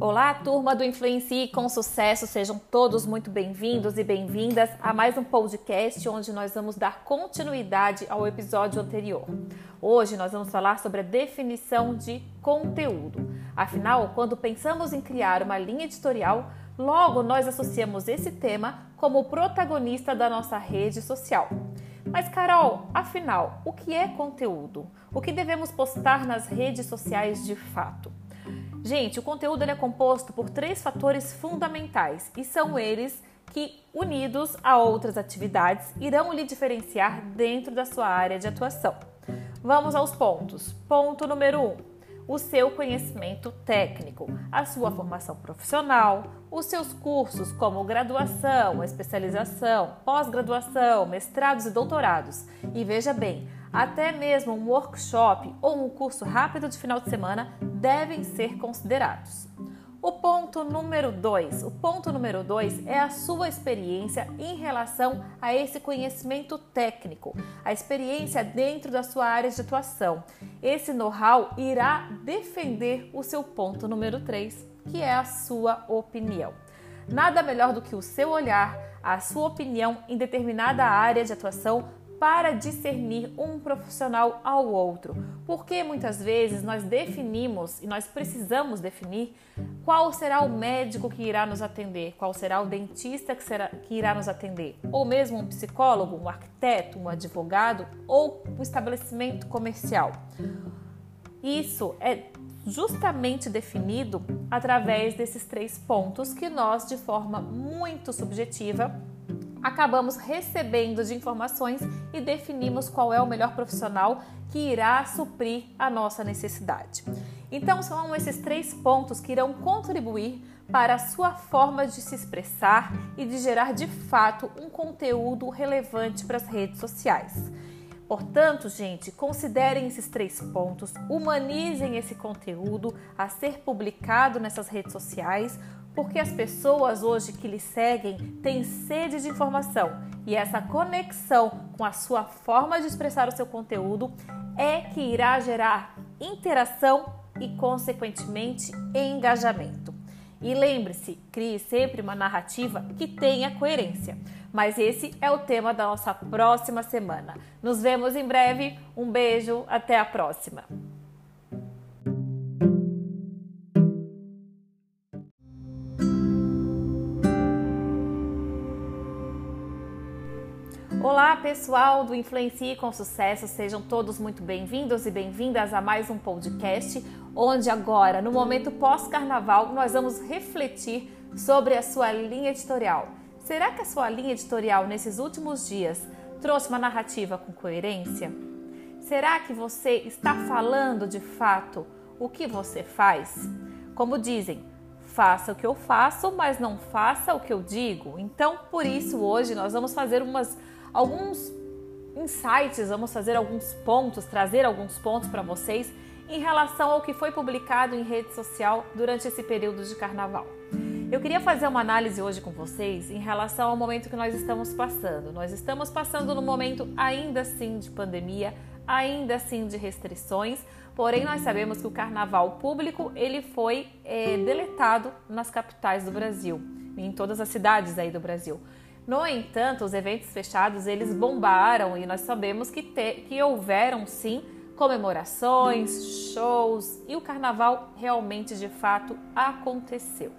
Olá, turma do Influencie com Sucesso, sejam todos muito bem-vindos e bem-vindas a mais um podcast onde nós vamos dar continuidade ao episódio anterior. Hoje nós vamos falar sobre a definição de conteúdo. Afinal, quando pensamos em criar uma linha editorial, logo nós associamos esse tema como protagonista da nossa rede social. Mas, Carol, afinal, o que é conteúdo? O que devemos postar nas redes sociais de fato? Gente, o conteúdo é composto por três fatores fundamentais e são eles que, unidos a outras atividades, irão lhe diferenciar dentro da sua área de atuação. Vamos aos pontos. Ponto número 1. Um, o seu conhecimento técnico, a sua formação profissional, os seus cursos como graduação, especialização, pós-graduação, mestrados e doutorados. E veja bem, até mesmo um workshop ou um curso rápido de final de semana devem ser considerados. O ponto número 2. O ponto número 2 é a sua experiência em relação a esse conhecimento técnico, a experiência dentro da sua área de atuação. Esse know-how irá defender o seu ponto número 3, que é a sua opinião. Nada melhor do que o seu olhar, a sua opinião em determinada área de atuação para discernir um profissional ao outro, porque muitas vezes nós definimos e nós precisamos definir qual será o médico que irá nos atender, qual será o dentista que, será, que irá nos atender, ou mesmo um psicólogo, um arquiteto, um advogado ou um estabelecimento comercial. Isso é justamente definido através desses três pontos que nós, de forma muito subjetiva, acabamos recebendo de informações e definimos qual é o melhor profissional que irá suprir a nossa necessidade. Então, são esses três pontos que irão contribuir para a sua forma de se expressar e de gerar de fato um conteúdo relevante para as redes sociais. Portanto, gente, considerem esses três pontos, humanizem esse conteúdo a ser publicado nessas redes sociais, porque as pessoas hoje que lhe seguem têm sede de informação e essa conexão com a sua forma de expressar o seu conteúdo é que irá gerar interação e, consequentemente, engajamento. E lembre-se, crie sempre uma narrativa que tenha coerência. Mas esse é o tema da nossa próxima semana. Nos vemos em breve. Um beijo, até a próxima. Olá, pessoal do Influencie com Sucesso, sejam todos muito bem-vindos e bem-vindas a mais um podcast, onde agora, no momento pós-carnaval, nós vamos refletir sobre a sua linha editorial. Será que a sua linha editorial nesses últimos dias trouxe uma narrativa com coerência? Será que você está falando de fato o que você faz? Como dizem, faça o que eu faço, mas não faça o que eu digo. Então, por isso, hoje nós vamos fazer umas alguns insights, vamos fazer alguns pontos, trazer alguns pontos para vocês em relação ao que foi publicado em rede social durante esse período de carnaval. Eu queria fazer uma análise hoje com vocês em relação ao momento que nós estamos passando. Nós estamos passando num momento ainda assim de pandemia, ainda assim de restrições, porém nós sabemos que o carnaval público ele foi é, deletado nas capitais do Brasil, em todas as cidades aí do Brasil. No entanto, os eventos fechados eles bombaram e nós sabemos que, te, que houveram sim comemorações, shows e o carnaval realmente de fato aconteceu.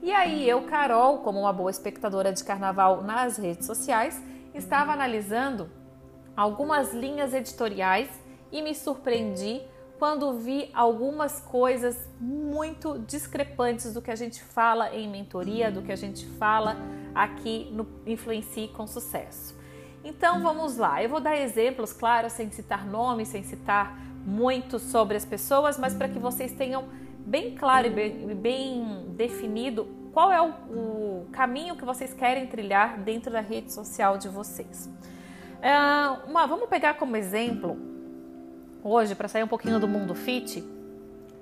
E aí eu, Carol, como uma boa espectadora de carnaval nas redes sociais, estava analisando algumas linhas editoriais e me surpreendi quando vi algumas coisas muito discrepantes do que a gente fala em mentoria, do que a gente fala aqui no Influencie com Sucesso. Então vamos lá, eu vou dar exemplos, claro, sem citar nomes, sem citar muito sobre as pessoas, mas para que vocês tenham bem claro e bem, bem definido qual é o, o, caminho que vocês querem trilhar dentro da rede social de vocês. Uh, uma, vamos pegar como exemplo, hoje, para sair um pouquinho do mundo fit,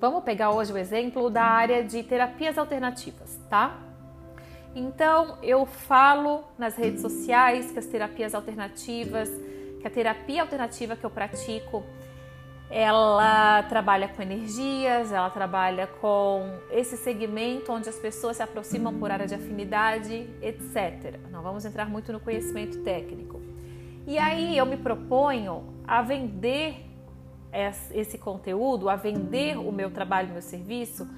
vamos pegar hoje o exemplo da área de terapias alternativas, tá? Então, eu falo nas redes sociais que as terapias alternativas, que a terapia alternativa que eu pratico ela trabalha com energias, ela trabalha com esse segmento onde as pessoas se aproximam por área de afinidade, etc. Não vamos entrar muito no conhecimento técnico. E aí eu me proponho a vender esse conteúdo, a vender o meu trabalho, o meu serviço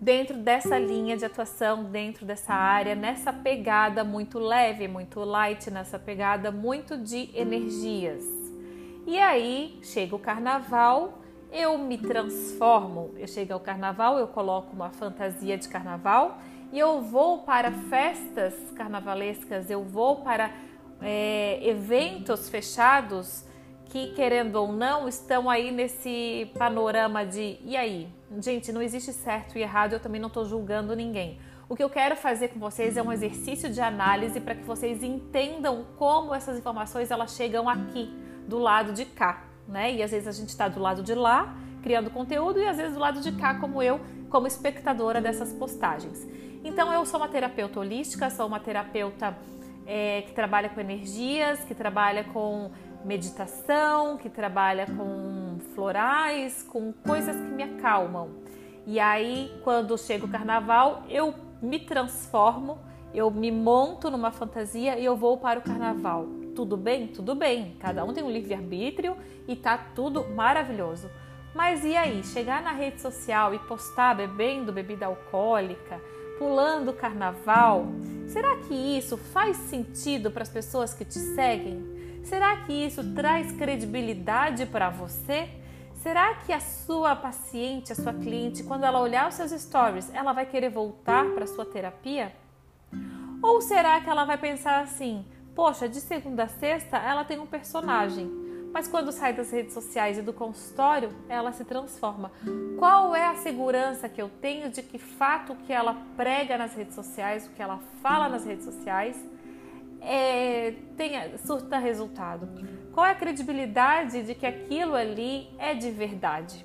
dentro dessa linha de atuação, dentro dessa área, nessa pegada muito leve, muito light, nessa pegada muito de energias. E aí chega o carnaval, eu me transformo. Eu chego ao carnaval, eu coloco uma fantasia de carnaval e eu vou para festas carnavalescas, eu vou para é, eventos fechados que, querendo ou não, estão aí nesse panorama de e aí? Gente, não existe certo e errado, eu também não estou julgando ninguém. O que eu quero fazer com vocês é um exercício de análise para que vocês entendam como essas informações elas chegam aqui do lado de cá, né? E às vezes a gente está do lado de lá criando conteúdo e às vezes do lado de cá como eu, como espectadora dessas postagens. Então eu sou uma terapeuta holística, sou uma terapeuta é, que trabalha com energias, que trabalha com meditação, que trabalha com florais, com coisas que me acalmam. E aí, quando chega o carnaval, eu me transformo, eu me monto numa fantasia e eu vou para o carnaval. Tudo bem? Tudo bem. Cada um tem um livre-arbítrio e tá tudo maravilhoso. Mas e aí, chegar na rede social e postar bebendo bebida alcoólica, pulando carnaval, será que isso faz sentido para as pessoas que te seguem? Será que isso traz credibilidade para você? Será que a sua paciente, a sua cliente, quando ela olhar os seus stories, ela vai querer voltar para sua terapia? Ou será que ela vai pensar assim: poxa, de segunda a sexta ela tem um personagem, mas quando sai das redes sociais e do consultório, ela se transforma. Qual é a segurança que eu tenho de que fato que ela prega nas redes sociais, o que ela fala nas redes sociais, é, tenha, surta resultado? Qual é a credibilidade de que aquilo ali é de verdade?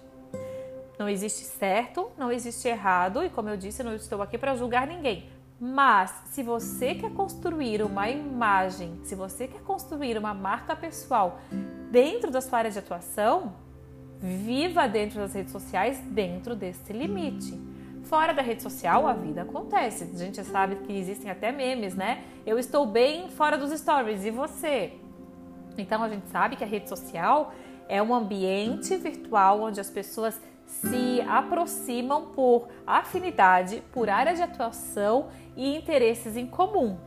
Não existe certo, não existe errado, e como eu disse, não estou aqui para julgar ninguém. Mas se você quer construir uma imagem, se você quer construir uma marca pessoal dentro da sua área de atuação, viva dentro das redes sociais dentro desse limite. Fora da rede social, a vida acontece. A gente sabe que existem até memes, né? Eu estou bem fora dos stories e você? Então a gente sabe que a rede social é um ambiente virtual onde as pessoas se aproximam por afinidade, por área de atuação e interesses em comum.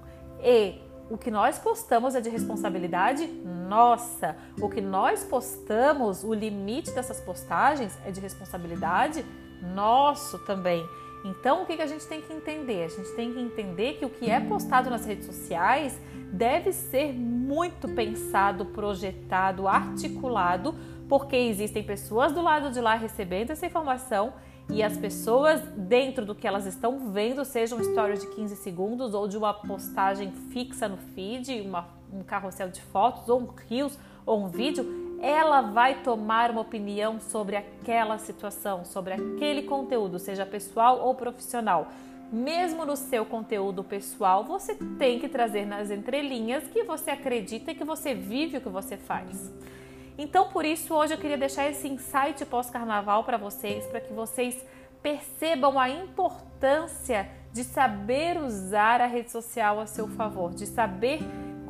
E o que nós postamos é de responsabilidade nossa. O que nós postamos, o limite dessas postagens é de responsabilidade nosso também. Então, o que a gente tem que entender? A gente tem que entender que o que é postado nas redes sociais deve ser muito pensado, projetado, articulado, porque existem pessoas do lado de lá recebendo essa informação e as pessoas dentro do que elas estão vendo, seja um story de 15 segundos ou de uma postagem fixa no feed, uma, um carrossel de fotos ou um rios ou um vídeo, ela vai tomar uma opinião sobre aquela situação, sobre aquele conteúdo, seja pessoal ou profissional. Mesmo no seu conteúdo pessoal, você tem que trazer nas entrelinhas que você acredita que você vive o que você faz. Então, por isso, hoje eu queria deixar esse insight pós-carnaval para vocês, para que vocês percebam a importância de saber usar a rede social a seu favor, de saber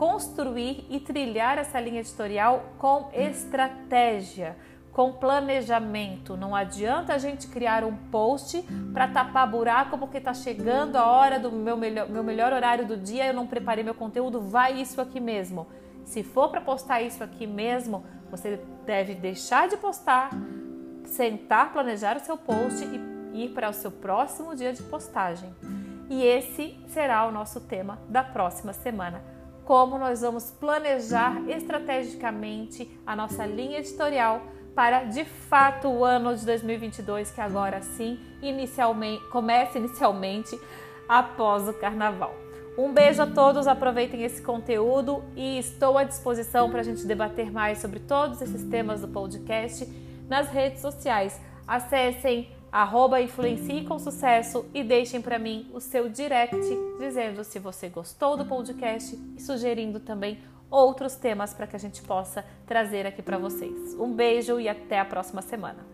construir e trilhar essa linha editorial com estratégia, com planejamento. Não adianta a gente criar um post para tapar buraco porque está chegando a hora do meu melhor, meu melhor horário do dia, eu não preparei meu conteúdo, vai isso aqui mesmo. Se for para postar isso aqui mesmo, você deve deixar de postar, sentar, planejar o seu post e ir para o seu próximo dia de postagem. E esse será o nosso tema da próxima semana como nós vamos planejar estrategicamente a nossa linha editorial para de fato o ano de 2022, que agora sim inicialmente começa inicialmente após o carnaval. Um beijo a todos, aproveitem esse conteúdo e estou à disposição para a gente debater mais sobre todos esses temas do podcast nas redes sociais. Acessem arroba influencie com sucesso e deixem para mim o seu direct dizendo se você gostou do podcast e sugerindo também outros temas para que a gente possa trazer aqui para vocês. Um beijo e até a próxima semana.